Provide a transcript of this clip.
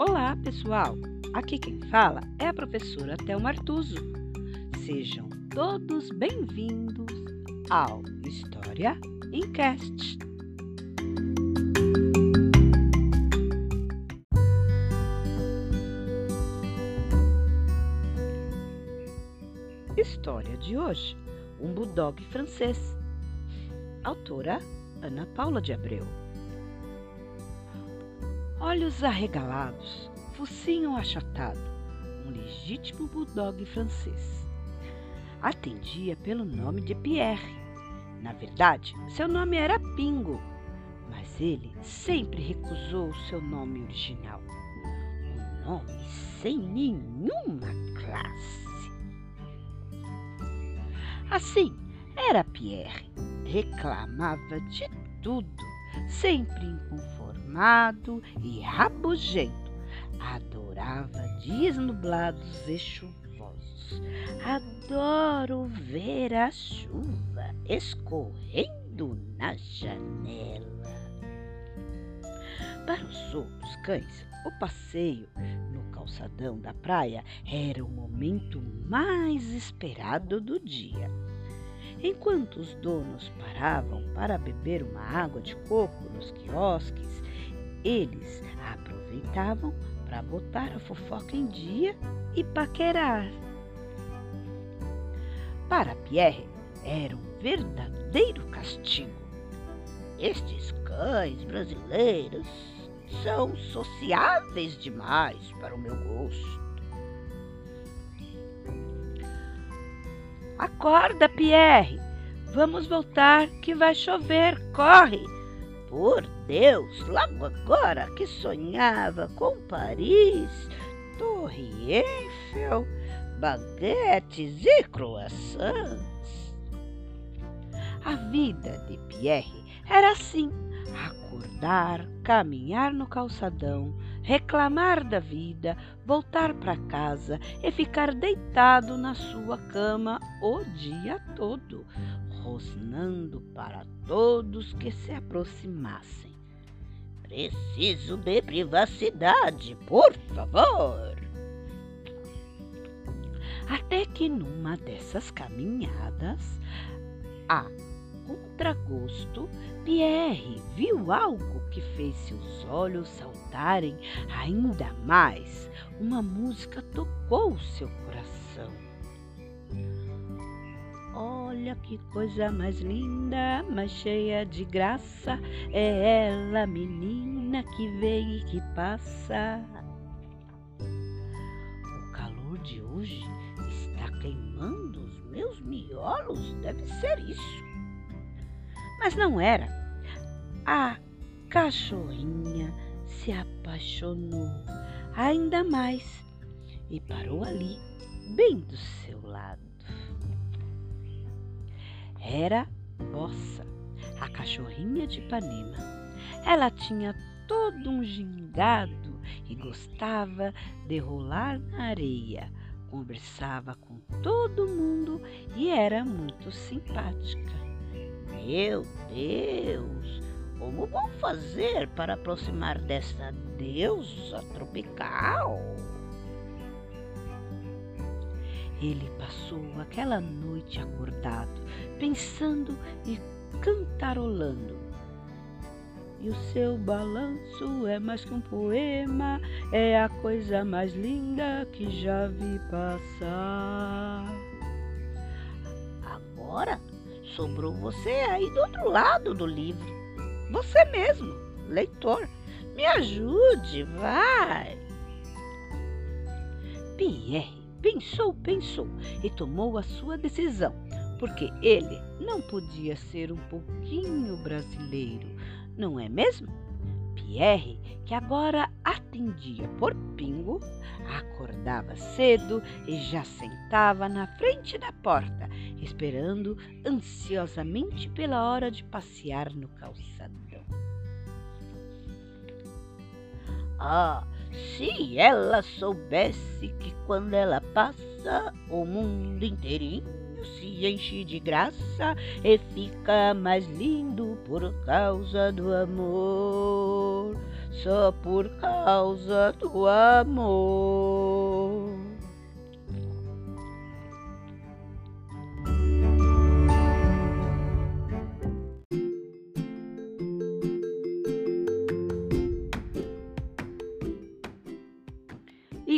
Olá, pessoal! Aqui quem fala é a professora Thelma Artuso. Sejam todos bem-vindos ao História em Cast. História de hoje: Um Bulldog francês. Autora Ana Paula de Abreu. Olhos arregalados, focinho achatado, um legítimo bulldog francês. Atendia pelo nome de Pierre. Na verdade, seu nome era Pingo, mas ele sempre recusou o seu nome original. Um nome sem nenhuma classe. Assim, era Pierre. Reclamava de tudo, sempre inconformado e rabugento. Adorava dias nublados e chuvosos. Adoro ver a chuva escorrendo na janela. Para os outros cães, o passeio no calçadão da praia era o momento mais esperado do dia. Enquanto os donos paravam para beber uma água de coco nos quiosques, eles aproveitavam para botar a fofoca em dia e paquerar. Para Pierre, era um verdadeiro castigo. Estes cães brasileiros são sociáveis demais para o meu gosto. Acorda, Pierre! Vamos voltar que vai chover. Corre! Por Deus, logo agora que sonhava com Paris, Torre Eiffel, baguetes e croissants. A vida de Pierre era assim: acordar, caminhar no calçadão, reclamar da vida, voltar para casa e ficar deitado na sua cama o dia todo, rosnando para todos que se aproximassem. Preciso de privacidade, por favor. Até que numa dessas caminhadas, a contragosto, Pierre viu algo que fez seus olhos saltarem ainda mais. Uma música tocou seu coração. Olha que coisa mais linda, mais cheia de graça. É ela, menina, que vem e que passa. O calor de hoje está queimando os meus miolos. Deve ser isso. Mas não era. A cachorrinha se apaixonou ainda mais e parou ali, bem do seu lado. Era Bossa, a cachorrinha de Ipanema. Ela tinha todo um gingado e gostava de rolar na areia. Conversava com todo mundo e era muito simpática. Meu Deus! Como vou fazer para aproximar dessa deusa tropical? Ele passou aquela noite acordado, pensando e cantarolando. E o seu balanço é mais que um poema, é a coisa mais linda que já vi passar. Agora sobrou você aí do outro lado do livro. Você mesmo, leitor. Me ajude, vai. Pierre pensou, pensou e tomou a sua decisão, porque ele não podia ser um pouquinho brasileiro, não é mesmo? Pierre, que agora atendia por pingo, acordava cedo e já sentava na frente da porta, esperando ansiosamente pela hora de passear no calçadão. Ah, se ela soubesse que quando ela passa, o mundo inteirinho se enche de graça e fica mais lindo por causa do amor. só por causa do amor.